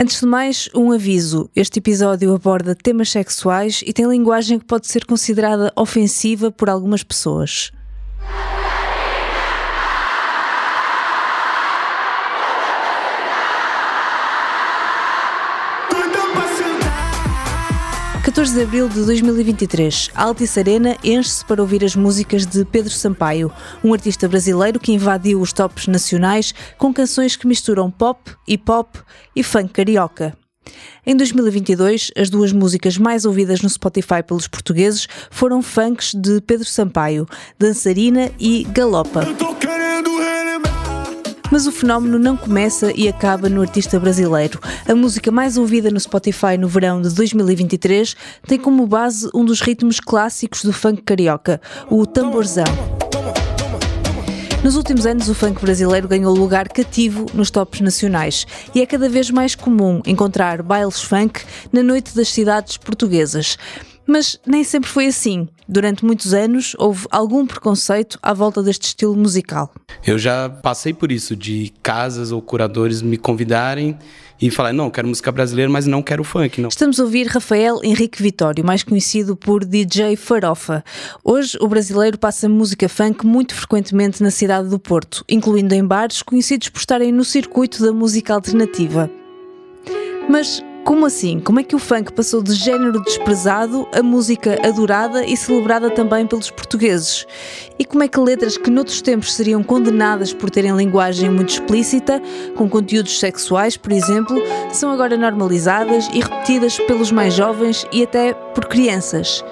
Antes de mais, um aviso. Este episódio aborda temas sexuais e tem linguagem que pode ser considerada ofensiva por algumas pessoas. 14 de abril de 2023, a Altice Arena enche-se para ouvir as músicas de Pedro Sampaio, um artista brasileiro que invadiu os tops nacionais com canções que misturam pop, hip hop e funk carioca. Em 2022, as duas músicas mais ouvidas no Spotify pelos portugueses foram funks de Pedro Sampaio, Dançarina e Galopa. Mas o fenómeno não começa e acaba no artista brasileiro. A música mais ouvida no Spotify no verão de 2023 tem como base um dos ritmos clássicos do funk carioca, o tamborzão. Nos últimos anos, o funk brasileiro ganhou lugar cativo nos tops nacionais e é cada vez mais comum encontrar bailes funk na noite das cidades portuguesas. Mas nem sempre foi assim. Durante muitos anos houve algum preconceito à volta deste estilo musical. Eu já passei por isso, de casas ou curadores me convidarem e falar, não, quero música brasileira, mas não quero funk. Não. Estamos a ouvir Rafael Henrique Vitório, mais conhecido por DJ Farofa. Hoje, o brasileiro passa música funk muito frequentemente na cidade do Porto, incluindo em bares conhecidos por estarem no circuito da música alternativa. Mas como assim? Como é que o funk passou de género desprezado a música adorada e celebrada também pelos portugueses? E como é que letras que noutros tempos seriam condenadas por terem linguagem muito explícita, com conteúdos sexuais, por exemplo, são agora normalizadas e repetidas pelos mais jovens e até por crianças?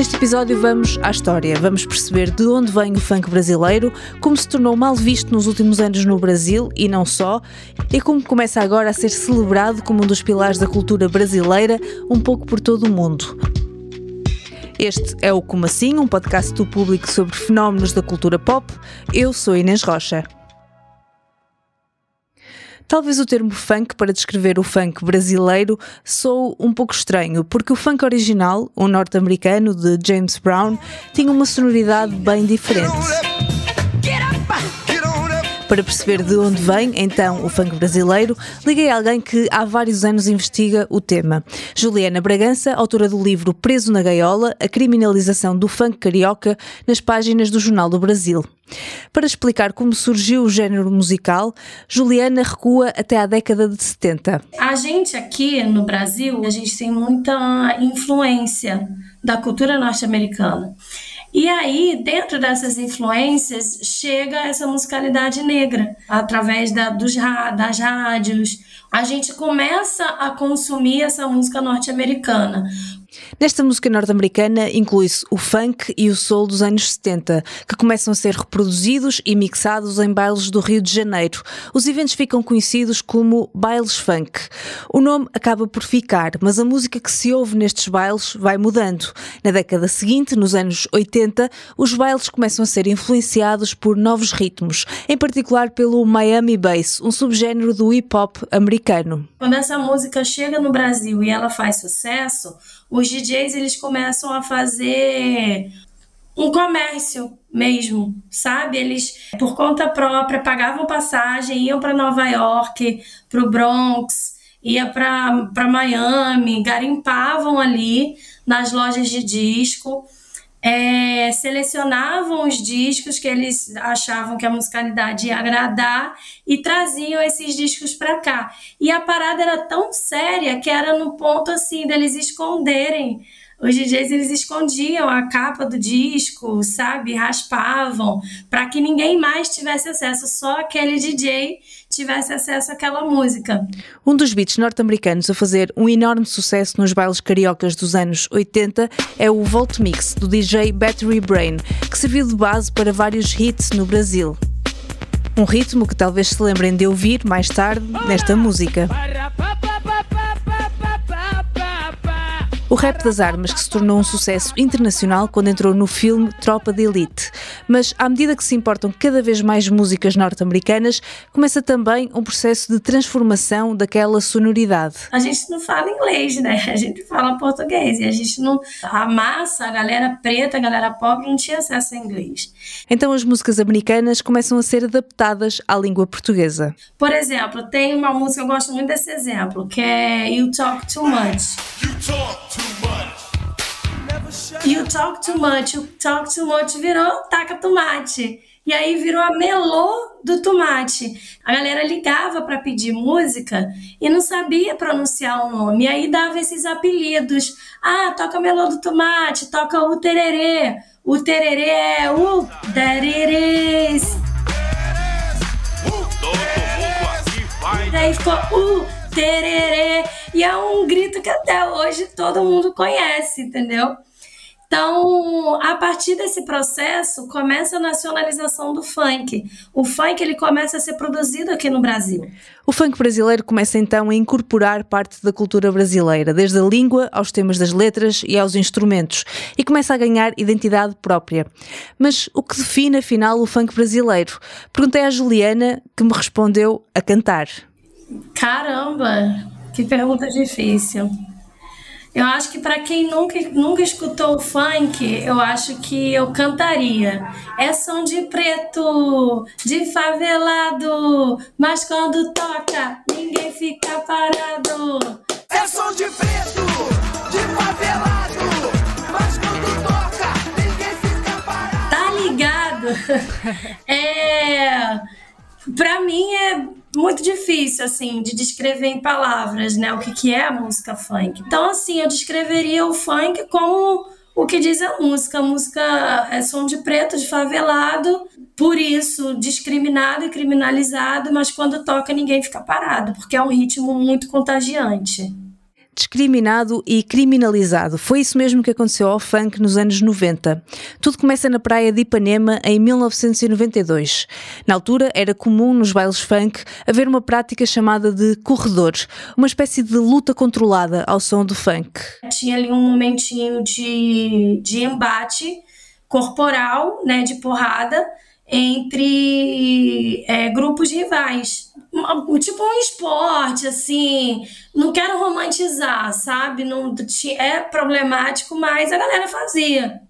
Neste episódio vamos à história, vamos perceber de onde vem o funk brasileiro, como se tornou mal visto nos últimos anos no Brasil e não só, e como começa agora a ser celebrado como um dos pilares da cultura brasileira, um pouco por todo o mundo. Este é o Como Assim, um podcast do público sobre fenómenos da cultura pop. Eu sou Inês Rocha. Talvez o termo funk para descrever o funk brasileiro sou um pouco estranho, porque o funk original, o norte-americano de James Brown, tinha uma sonoridade bem diferente. Para perceber de onde vem, então, o funk brasileiro, liguei a alguém que há vários anos investiga o tema. Juliana Bragança, autora do livro Preso na Gaiola, a criminalização do funk carioca, nas páginas do Jornal do Brasil. Para explicar como surgiu o género musical, Juliana recua até à década de 70. A gente aqui no Brasil, a gente tem muita influência da cultura norte-americana. E aí, dentro dessas influências, chega essa musicalidade negra, através da, dos, das rádios. A gente começa a consumir essa música norte-americana. Nesta música norte-americana inclui-se o funk e o soul dos anos 70, que começam a ser reproduzidos e mixados em bailes do Rio de Janeiro. Os eventos ficam conhecidos como bailes funk. O nome acaba por ficar, mas a música que se ouve nestes bailes vai mudando. Na década seguinte, nos anos 80, os bailes começam a ser influenciados por novos ritmos, em particular pelo Miami Bass, um subgénero do hip hop americano. Quando essa música chega no Brasil e ela faz sucesso, os DJs eles começam a fazer um comércio mesmo, sabe? Eles, por conta própria, pagavam passagem, iam para Nova York, para o Bronx, ia para Miami, garimpavam ali nas lojas de disco é, selecionavam os discos que eles achavam que a musicalidade ia agradar e traziam esses discos para cá. E a parada era tão séria que era no ponto assim deles esconderem. Os DJs eles escondiam a capa do disco, sabe, raspavam para que ninguém mais tivesse acesso, só aquele DJ tivesse acesso àquela música. Um dos beats norte-americanos a fazer um enorme sucesso nos bailes cariocas dos anos 80 é o Volt Mix do DJ Battery Brain, que serviu de base para vários hits no Brasil. Um ritmo que talvez se lembrem de ouvir mais tarde nesta música. O rap das armas que se tornou um sucesso internacional quando entrou no filme Tropa de Elite. Mas à medida que se importam cada vez mais músicas norte-americanas, começa também um processo de transformação daquela sonoridade. A gente não fala inglês, né? A gente fala português e a gente não a massa, a galera preta, a galera pobre não tinha acesso a inglês. Então as músicas americanas começam a ser adaptadas à língua portuguesa. Por exemplo, tem uma música eu gosto muito desse exemplo, que é You Talk Too Much. You talk too You talk too much, you talk too much virou taca tomate. E aí virou a melô do tomate. A galera ligava para pedir música e não sabia pronunciar o nome. E aí dava esses apelidos. Ah, toca melô do tomate, toca o tererê. O tererê é o tererês. E aí ficou o tererê. E é um grito que até hoje todo mundo conhece, entendeu? Então, a partir desse processo, começa a nacionalização do funk. O funk ele começa a ser produzido aqui no Brasil. O funk brasileiro começa então a incorporar parte da cultura brasileira, desde a língua aos temas das letras e aos instrumentos, e começa a ganhar identidade própria. Mas o que define afinal o funk brasileiro? Perguntei à Juliana, que me respondeu a cantar. Caramba, que pergunta difícil. Eu acho que para quem nunca, nunca escutou funk, eu acho que eu cantaria. É som de preto, de favelado, mas quando toca, ninguém fica parado. É som de preto, de favelado, mas quando toca, ninguém fica parado. Tá ligado? é. Pra mim é muito difícil, assim, de descrever em palavras, né, o que, que é a música funk. Então, assim, eu descreveria o funk como o que diz a música. A música é som de preto, de favelado, por isso discriminado e criminalizado, mas quando toca ninguém fica parado, porque é um ritmo muito contagiante discriminado e criminalizado. Foi isso mesmo que aconteceu ao funk nos anos 90. Tudo começa na praia de Ipanema em 1992. Na altura, era comum nos bailes funk haver uma prática chamada de corredor, uma espécie de luta controlada ao som do funk. Tinha ali um momentinho de, de embate corporal, né, de porrada, entre é, grupos rivais. Tipo um esporte, assim. Não quero romantizar, sabe? Não, é problemático, mas a galera fazia.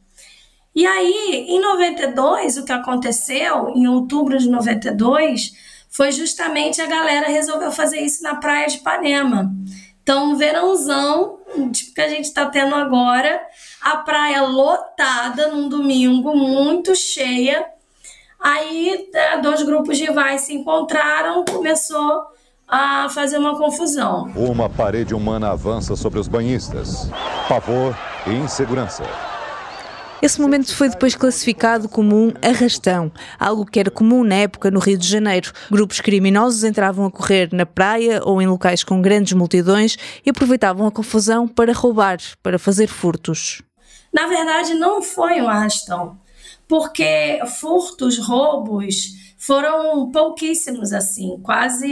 E aí, em 92, o que aconteceu, em outubro de 92, foi justamente a galera resolveu fazer isso na praia de Ipanema. Então, verãozão, tipo que a gente está tendo agora, a praia lotada num domingo, muito cheia Aí é, dois grupos rivais se encontraram, começou a fazer uma confusão. Uma parede humana avança sobre os banhistas. Pavor e insegurança. Esse momento foi depois classificado como um arrastão, algo que era comum na época no Rio de Janeiro. Grupos criminosos entravam a correr na praia ou em locais com grandes multidões e aproveitavam a confusão para roubar, para fazer furtos. Na verdade, não foi um arrastão porque furtos, roubos foram pouquíssimos assim, quase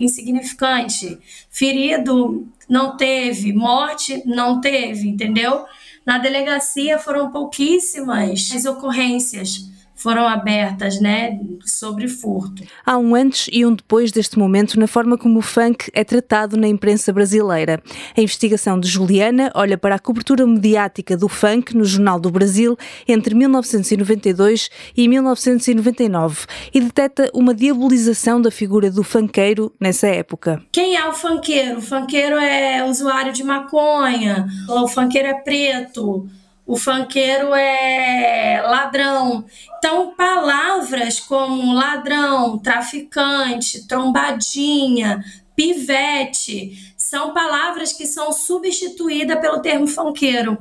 insignificante. Ferido não teve, morte não teve, entendeu? Na delegacia foram pouquíssimas as ocorrências foram abertas, né, sobre furto. Há um antes e um depois deste momento na forma como o funk é tratado na imprensa brasileira. A investigação de Juliana olha para a cobertura mediática do funk no Jornal do Brasil entre 1992 e 1999 e detecta uma diabolização da figura do funkeiro nessa época. Quem é o funkeiro? O funkeiro é usuário de maconha, o funkeiro é preto, o funkeiro é ladrão. Então, palavras como ladrão, traficante, trombadinha, pivete, são palavras que são substituídas pelo termo funkeiro.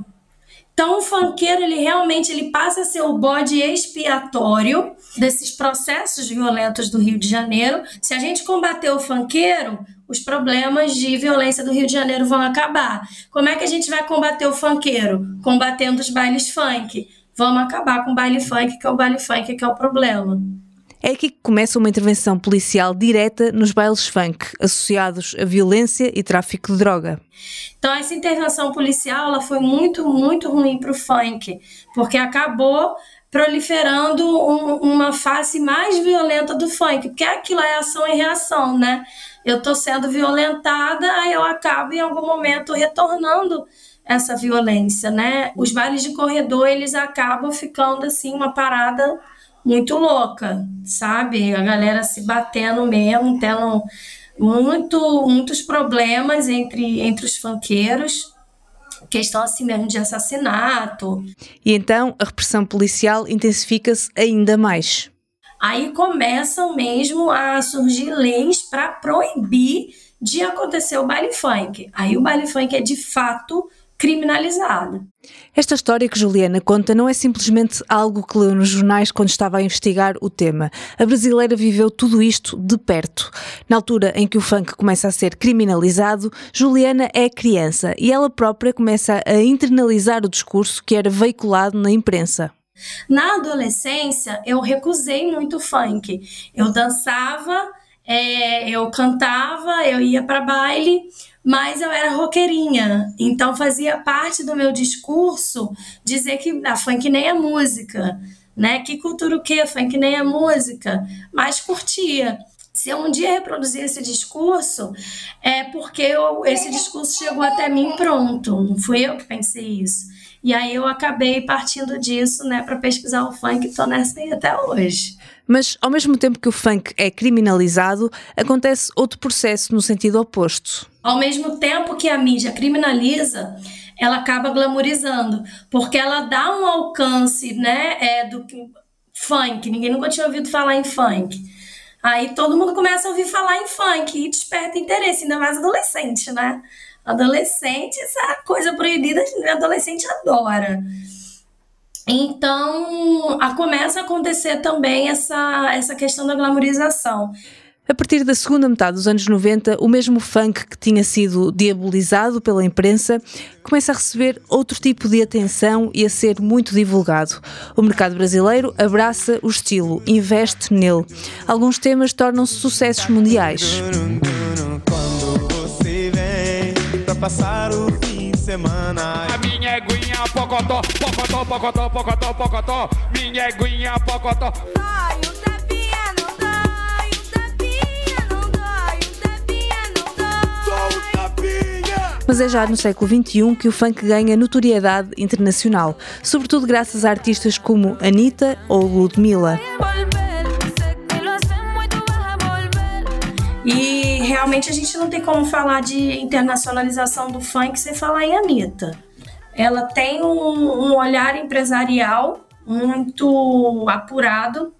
Então, o funkeiro, ele realmente ele passa a ser o bode expiatório desses processos violentos do Rio de Janeiro. Se a gente combater o funkeiro, os problemas de violência do Rio de Janeiro vão acabar. Como é que a gente vai combater o funkeiro? Combatendo os bailes funk. Vamos acabar com o baile funk, que é o baile funk que é o problema. É aqui que começa uma intervenção policial direta nos bailes funk, associados a violência e tráfico de droga. Então, essa intervenção policial ela foi muito, muito ruim para o funk, porque acabou proliferando um, uma face mais violenta do funk, porque aquilo é ação e reação, né? Eu estou sendo violentada, aí eu acabo em algum momento retornando essa violência, né? Os bailes de corredor, eles acabam ficando assim uma parada muito louca, sabe? A galera se batendo mesmo, tendo muito, muitos problemas entre, entre os funkeiros, questão assim mesmo de assassinato. E então a repressão policial intensifica-se ainda mais. Aí começam mesmo a surgir leis para proibir de acontecer o baile funk. Aí o baile funk é de fato criminalizado. Esta história que Juliana conta não é simplesmente algo que leu nos jornais quando estava a investigar o tema. A brasileira viveu tudo isto de perto. Na altura em que o funk começa a ser criminalizado, Juliana é criança e ela própria começa a internalizar o discurso que era veiculado na imprensa. Na adolescência, eu recusei muito o funk. Eu dançava, é, eu cantava, eu ia para baile, mas eu era roqueirinha, então fazia parte do meu discurso dizer que a funk nem é música, né? Que cultura o quê? Funk nem é música, mas curtia. Se eu um dia reproduzir esse discurso, é porque eu, esse discurso chegou até mim pronto, não fui eu que pensei isso. E aí eu acabei partindo disso, né, para pesquisar o funk e tô nessa aí até hoje. Mas, ao mesmo tempo que o funk é criminalizado, acontece outro processo no sentido oposto. Ao mesmo tempo que a mídia criminaliza, ela acaba glamorizando, porque ela dá um alcance, né, é, do funk. Ninguém nunca tinha ouvido falar em funk. Aí todo mundo começa a ouvir falar em funk e desperta interesse, ainda mais adolescente, né? Adolescente, essa coisa proibida, adolescente adora. Então, a, começa a acontecer também essa, essa questão da glamorização. A partir da segunda metade dos anos 90, o mesmo funk que tinha sido diabolizado pela imprensa começa a receber outro tipo de atenção e a ser muito divulgado. O mercado brasileiro abraça o estilo, investe nele. Alguns temas tornam-se sucessos mundiais. Quando você vem pra passar o fim de semana. Pocotó, pocotó, pocotó, pocotó, pocotó, minha eguinha pocotó. Ai, Mas é já no século XXI que o funk ganha notoriedade internacional, sobretudo graças a artistas como Anitta ou Ludmilla. E realmente a gente não tem como falar de internacionalização do funk sem falar em Anitta. Ela tem um, um olhar empresarial muito apurado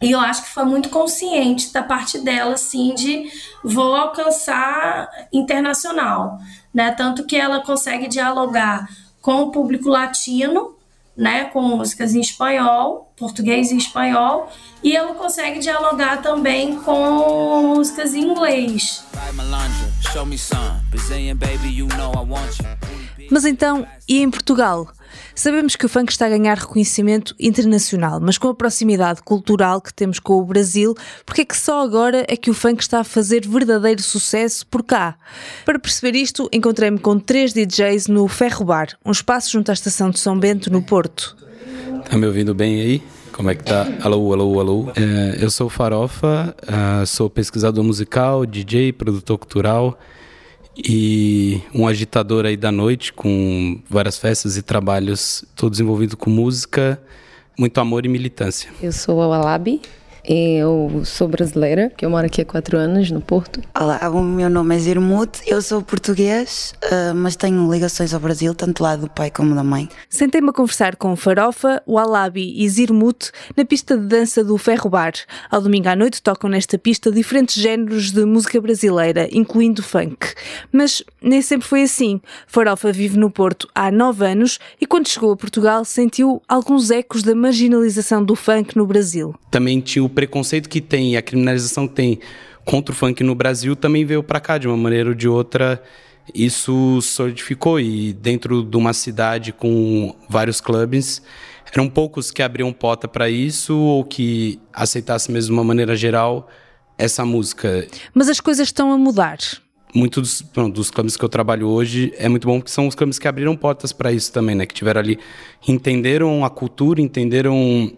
e eu acho que foi muito consciente da parte dela, assim, de vou alcançar internacional né? Tanto que ela consegue dialogar com o público latino, né, com músicas em espanhol, português e espanhol, e ela consegue dialogar também com músicas em inglês. Mas então, e em Portugal? Sabemos que o funk está a ganhar reconhecimento internacional, mas com a proximidade cultural que temos com o Brasil, porque é que só agora é que o funk está a fazer verdadeiro sucesso por cá? Para perceber isto, encontrei-me com três DJs no Ferro Bar, um espaço junto à estação de São Bento, no Porto. Está me ouvindo bem aí? Como é que tá? Alô, alô, alô. É, eu sou Farofa, uh, sou pesquisador musical, DJ, produtor cultural e um agitador aí da noite com várias festas e trabalhos, todos envolvidos com música, muito amor e militância. Eu sou a Alabi, eu sou brasileira, que eu moro aqui há quatro anos, no Porto. Olá, o meu nome é Zirmut, eu sou português, eh, mas tenho ligações ao Brasil, tanto do lado do pai como da mãe. Sentei-me a conversar com Farofa, Walabi e Zirmut na pista de dança do Ferro Bar. Ao domingo à noite tocam nesta pista diferentes géneros de música brasileira, incluindo funk. Mas nem sempre foi assim. Farofa vive no Porto há nove anos e quando chegou a Portugal sentiu alguns ecos da marginalização do funk no Brasil. Também tinha o preconceito que tem, a criminalização que tem contra o funk no Brasil também veio para cá de uma maneira ou de outra isso solidificou e dentro de uma cidade com vários clubes, eram poucos que abriam porta para isso ou que aceitassem mesmo de uma maneira geral essa música. Mas as coisas estão a mudar. Muitos dos, dos clubes que eu trabalho hoje é muito bom porque são os clubes que abriram portas para isso também, né? Que tiveram ali, entenderam a cultura, entenderam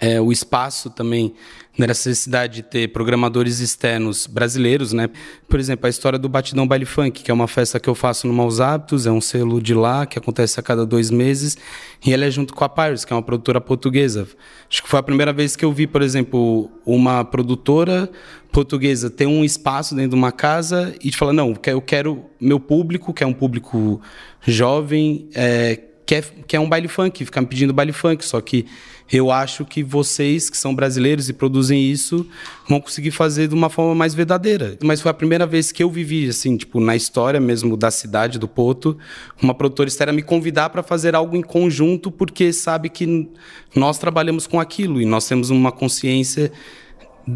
é, o espaço também na necessidade de ter programadores externos brasileiros, né? Por exemplo, a história do Batidão Baile Funk, que é uma festa que eu faço no Maus Hábitos, é um selo de lá que acontece a cada dois meses, e ela é junto com a Pirates, que é uma produtora portuguesa. Acho que foi a primeira vez que eu vi, por exemplo, uma produtora portuguesa ter um espaço dentro de uma casa e de falar, não, eu quero meu público, que é um público jovem, é, quer, quer um baile funk, ficar me pedindo baile funk, só que eu acho que vocês, que são brasileiros e produzem isso, vão conseguir fazer de uma forma mais verdadeira. Mas foi a primeira vez que eu vivi, assim, tipo, na história mesmo da cidade, do Porto, uma produtora externa me convidar para fazer algo em conjunto, porque sabe que nós trabalhamos com aquilo e nós temos uma consciência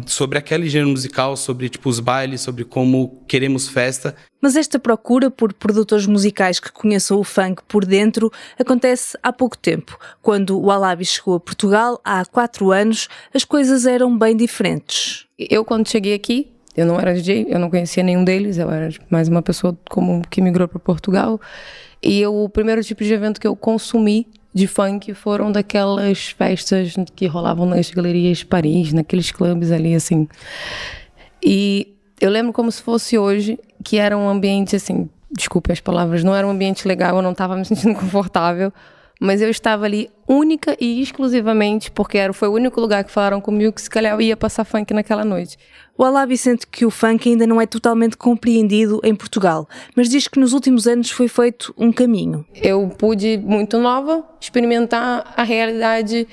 sobre aquele gênero musical, sobre tipo os bailes, sobre como queremos festa. Mas esta procura por produtores musicais que conheçam o funk por dentro acontece há pouco tempo. Quando o Alabi chegou a Portugal, há quatro anos, as coisas eram bem diferentes. Eu, quando cheguei aqui, eu não era DJ, eu não conhecia nenhum deles, eu era mais uma pessoa comum que migrou para Portugal. E eu, o primeiro tipo de evento que eu consumi de funk foram daquelas festas que rolavam nas galerias Paris, naqueles clubes ali, assim. E eu lembro como se fosse hoje, que era um ambiente, assim, desculpe as palavras, não era um ambiente legal, eu não estava me sentindo confortável, mas eu estava ali única e exclusivamente porque era, foi o único lugar que falaram comigo que se calhar eu ia passar funk naquela noite. O Alabi sente que o funk ainda não é totalmente compreendido em Portugal, mas diz que nos últimos anos foi feito um caminho. Eu pude, muito nova, experimentar a realidade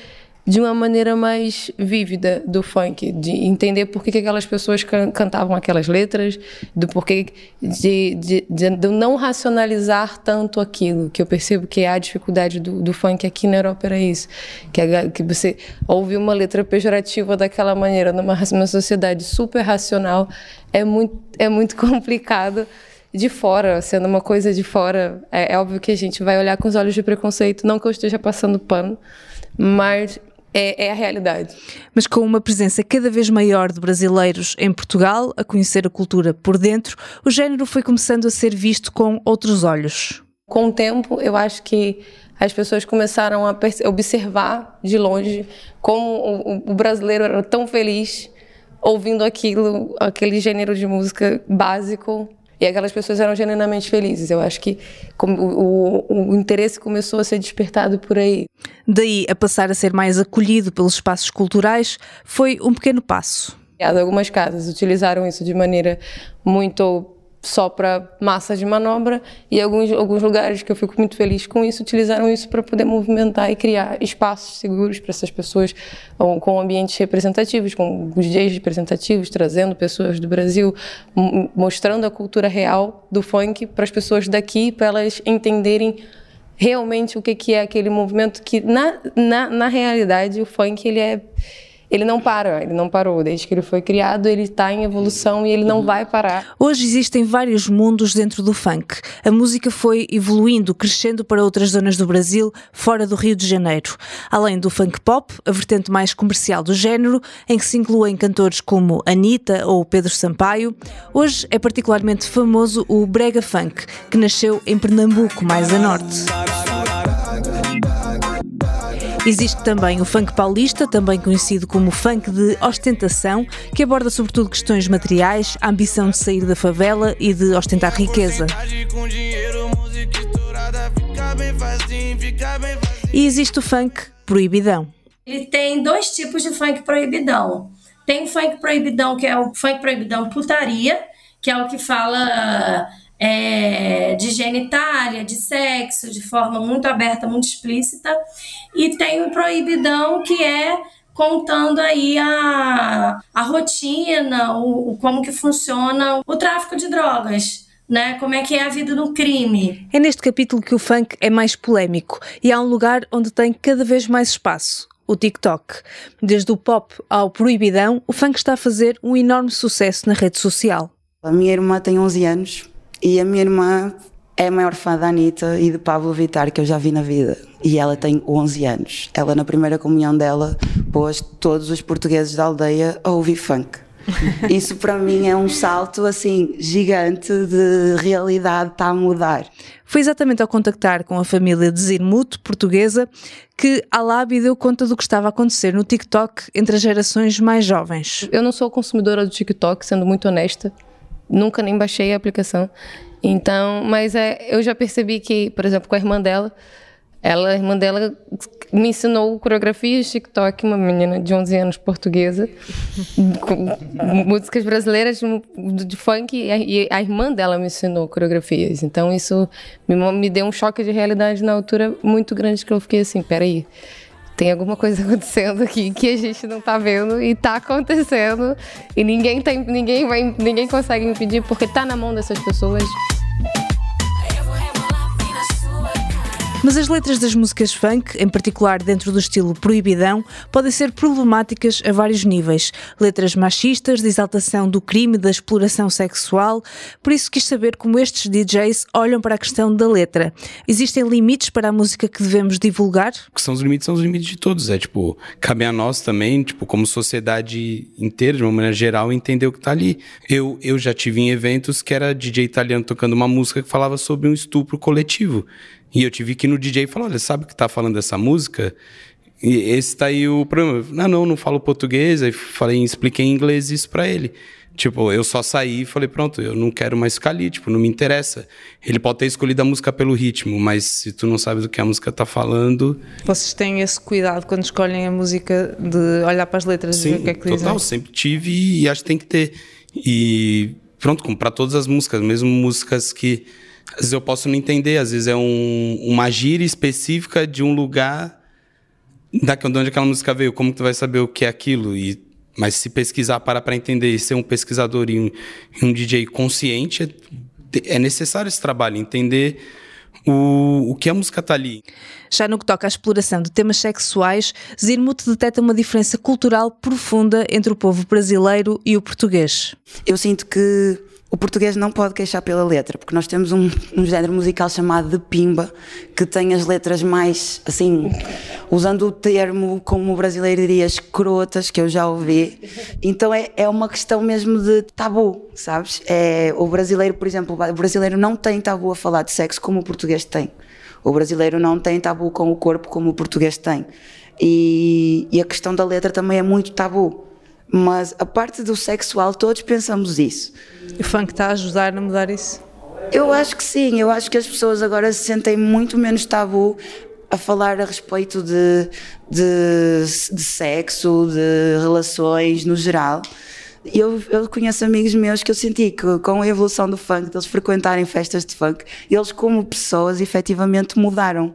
de uma maneira mais vívida do funk, de entender por que, que aquelas pessoas can cantavam aquelas letras, do porquê de, de, de, de, não racionalizar tanto aquilo, que eu percebo que é a dificuldade do, do funk aqui na Europa era isso, que, é, que você ouve uma letra pejorativa daquela maneira numa, numa sociedade super racional é muito, é muito complicado de fora, sendo uma coisa de fora, é, é óbvio que a gente vai olhar com os olhos de preconceito, não que eu esteja passando pano, mas é, é, a realidade. Mas com uma presença cada vez maior de brasileiros em Portugal, a conhecer a cultura por dentro, o género foi começando a ser visto com outros olhos. Com o tempo, eu acho que as pessoas começaram a observar de longe como o, o brasileiro era tão feliz ouvindo aquilo, aquele gênero de música básico e aquelas pessoas eram genuinamente felizes. Eu acho que o, o, o, interesse começou a ser despertado por aí. Daí a passar a ser mais acolhido pelos espaços culturais foi um pequeno passo. Algumas casas utilizaram isso de maneira muito só para massa de manobra e alguns, alguns lugares que eu fico muito feliz com isso utilizaram isso para poder movimentar e criar espaços seguros para essas pessoas com ambientes representativos, com DJs representativos, trazendo pessoas do Brasil, mostrando a cultura real do funk para as pessoas daqui, para elas entenderem realmente o que, que é aquele movimento que na, na, na realidade o funk ele é ele não para, ele não parou. Desde que ele foi criado, ele está em evolução e ele não vai parar. Hoje existem vários mundos dentro do funk. A música foi evoluindo, crescendo para outras zonas do Brasil, fora do Rio de Janeiro. Além do funk pop, a vertente mais comercial do género, em que se incluem cantores como Anitta ou Pedro Sampaio, hoje é particularmente famoso o brega funk, que nasceu em Pernambuco, mais a norte. Existe também o funk paulista, também conhecido como funk de ostentação, que aborda sobretudo questões materiais, a ambição de sair da favela e de ostentar riqueza. E existe o funk proibidão. Ele tem dois tipos de funk proibidão. Tem o funk proibidão, que é o funk proibidão putaria, que é o que fala é, de genitália, de sexo, de forma muito aberta, muito explícita, e tem o proibidão que é contando aí a, a rotina, o, o, como que funciona o tráfico de drogas. Né? Como é que é a vida no crime? É neste capítulo que o funk é mais polémico e há um lugar onde tem cada vez mais espaço o TikTok. Desde o pop ao proibidão, o funk está a fazer um enorme sucesso na rede social. A minha irmã tem 11 anos E a minha irmã é a maior fã da Anitta e de Pablo Vittar que eu já vi na vida. E ela tem 11 anos. Ela, na primeira comunhão dela, pôs todos os portugueses da aldeia a ouvir funk. Isso para mim é um salto assim gigante de realidade, está a mudar. Foi exatamente ao contactar com a família de Zirmut, portuguesa, que a Labi deu conta do que estava a acontecer no TikTok entre as gerações mais jovens. Eu não sou consumidora do TikTok, sendo muito honesta. Nunca nem baixei a aplicação. Então, mas é, eu já percebi que, por exemplo, com a irmã dela, ela, a irmã dela me ensinou coreografia de TikTok, uma menina de 11 anos portuguesa, com músicas brasileiras de, de funk, e a, e a, irmã dela me ensinou coreografias. Então isso me, me deu um choque de realidade na altura muito grande que eu fiquei assim, peraí, tem alguma coisa acontecendo aqui que a gente não tá vendo e tá acontecendo e ninguém tem, ninguém vai, ninguém consegue impedir porque tá na mão dessas pessoas. Mas as letras das músicas funk, em particular dentro do estilo proibidão, podem ser problemáticas a vários níveis. Letras machistas, de exaltação do crime da exploração sexual. Por isso quis saber como estes DJs olham para a questão da letra. Existem limites para a música que devemos divulgar? Que são os limites, são os limites de todos. É tipo, cabe a nós também, tipo, como sociedade inteira, de uma maneira geral, entender o que está ali. Eu, eu já tive em eventos que era DJ italiano tocando uma música que falava sobre um estupro coletivo. E eu tive que ir no DJ e falar: olha, sabe o que tá falando dessa música? E esse tá aí o problema. Não, não, não falo português. Aí falei, expliquei em inglês isso para ele. Tipo, eu só saí e falei, pronto, eu não quero mais ficar ali, tipo, não me interessa. Ele pode ter escolhido a música pelo ritmo, mas se tu não sabes o que a música tá falando... Vocês têm esse cuidado quando escolhem a música de olhar para as letras Sim, e ver o que é que total, dizem? sempre tive e acho que tem que ter. E pronto, como para todas as músicas, mesmo músicas que às vezes eu posso não entender, às vezes é um, uma gíria específica de um lugar da de onde aquela música veio, como tu vai saber o que é aquilo? E, mas se pesquisar para para entender e ser um pesquisador e um, um DJ consciente, é, é necessário esse trabalho, entender o, o que a música está ali. Já no que toca à exploração de temas sexuais, Zirmut detecta uma diferença cultural profunda entre o povo brasileiro e o português. Eu sinto que o português não pode queixar pela letra, porque nós temos um, um, género musical chamado de pimba, que tem as letras mais, assim, usando o termo, como o brasileiro diria, escrotas, que eu já ouvi. Então é, é uma questão mesmo de tabu, sabes? É, o brasileiro, por exemplo, o brasileiro não tem tabu a falar de sexo como o português tem. O brasileiro não tem tabu com o corpo como o português tem. E, e a questão da letra também é muito tabu. Mas a parte do sexual, todos pensamos isso. E o funk está a ajudar a mudar isso? Eu acho que sim, eu acho que as pessoas agora se sentem muito menos tabu a falar a respeito de, de, de sexo, de relações no geral. Eu, eu conheço amigos meus que eu senti que com a evolução do funk, deles frequentarem festas de funk, eles como pessoas efetivamente mudaram.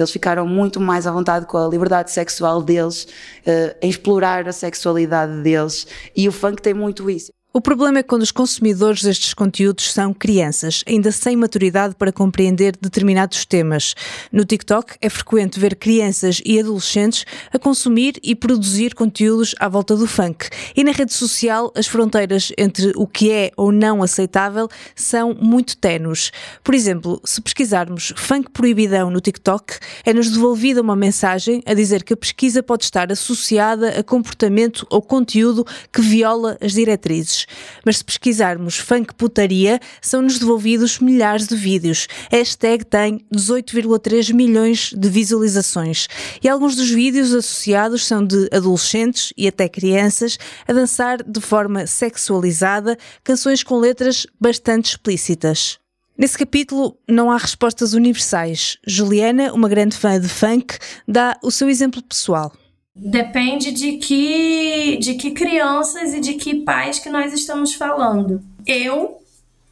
Eles ficaram muito mais à vontade com a liberdade sexual deles, uh, em explorar a sexualidade deles, e o funk tem muito isso. O problema é quando os consumidores destes conteúdos são crianças, ainda sem maturidade para compreender determinados temas. No TikTok é frequente ver crianças e adolescentes a consumir e produzir conteúdos à volta do funk. E na rede social, as fronteiras entre o que é ou não aceitável são muito tenues. Por exemplo, se pesquisarmos funk proibidão no TikTok, é-nos devolvida uma mensagem a dizer que a pesquisa pode estar associada a comportamento ou conteúdo que viola as diretrizes. Mas se pesquisarmos funk putaria, são-nos devolvidos milhares de vídeos. A hashtag tem 18,3 milhões de visualizações. E alguns dos vídeos associados são de adolescentes e até crianças a dançar de forma sexualizada canções com letras bastante explícitas. Nesse capítulo não há respostas universais. Juliana, uma grande fã de funk, dá o seu exemplo pessoal. Depende de que, de que crianças e de que pais que nós estamos falando. Eu,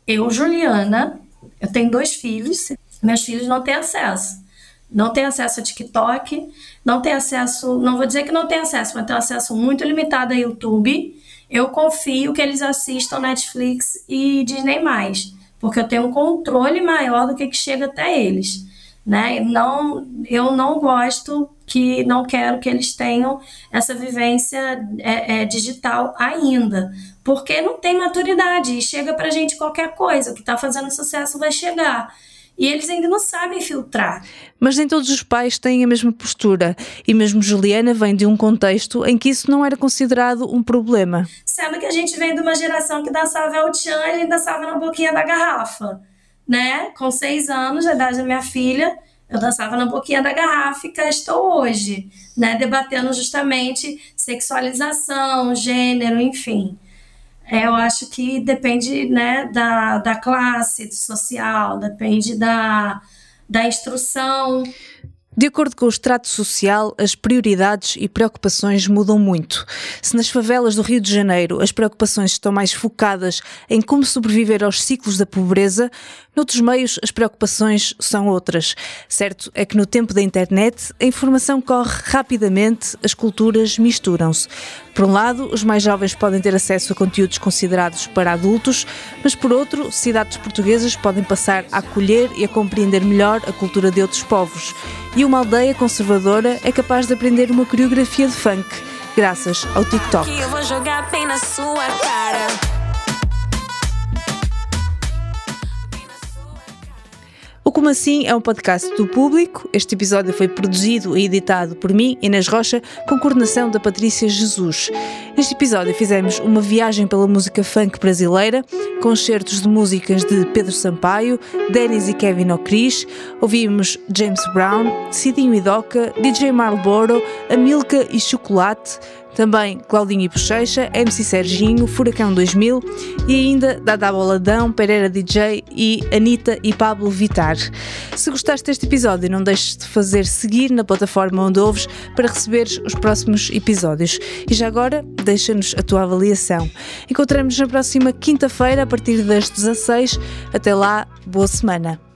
eu, Juliana, eu tenho dois filhos, meus filhos não têm acesso. Não têm acesso a TikTok, não têm acesso, não vou dizer que não tem acesso, mas tem acesso muito limitado a YouTube. Eu confio que eles assistam Netflix e Disney+, porque eu tenho um controle maior do que, que chega até eles. Né? Não, eu não gosto que não quero que eles tenham essa vivência é, é, digital ainda, porque não tem maturidade e chega pra gente qualquer coisa, o que está fazendo sucesso vai chegar. E eles ainda não sabem filtrar. Mas nem todos os pais têm a mesma postura. E mesmo Juliana vem de um contexto em que isso não era considerado um problema. Sendo que a gente vem de uma geração que dançava El Chan e dançava na boquinha da garrafa. Né? Com seis anos, a idade da minha filha, eu dançava na boquinha da garrafa e cá estou hoje, né? Debatendo justamente sexualização, gênero, enfim. É, eu acho que depende né, da, da classe social, depende da, da instrução. De acordo com o extrato social, as prioridades e preocupações mudam muito. Se nas favelas do Rio de Janeiro as preocupações estão mais focadas em como sobreviver aos ciclos da pobreza, noutros meios as preocupações são outras. Certo é que no tempo da internet a informação corre rapidamente, as culturas misturam-se. Por um lado, os mais jovens podem ter acesso a conteúdos considerados para adultos, mas por outro, cidades portuguesas podem passar a acolher e a compreender melhor a cultura de outros povos. E uma aldeia conservadora é capaz de aprender uma coreografia de funk, graças ao TikTok. Como Assim é um podcast do público. Este episódio foi produzido e editado por mim, Inês Rocha, com coordenação da Patrícia Jesus. Neste episódio fizemos uma viagem pela música funk brasileira, concertos de músicas de Pedro Sampaio, Dennis e Kevin O'Cris, ouvimos James Brown, Cidinho e Doca, DJ Marlboro, Amilca e Chocolate, também Claudinho e Bochecha, MC Serginho, Furacão 2000 e ainda Dada Boladão, Pereira DJ e Anitta e Pablo Vitar. Se gostaste deste episódio, não deixes de fazer seguir na plataforma onde ouves para receberes os próximos episódios. E já agora, deixa-nos a tua avaliação. Encontramos na próxima quinta-feira, a partir das 16. Até lá, boa semana.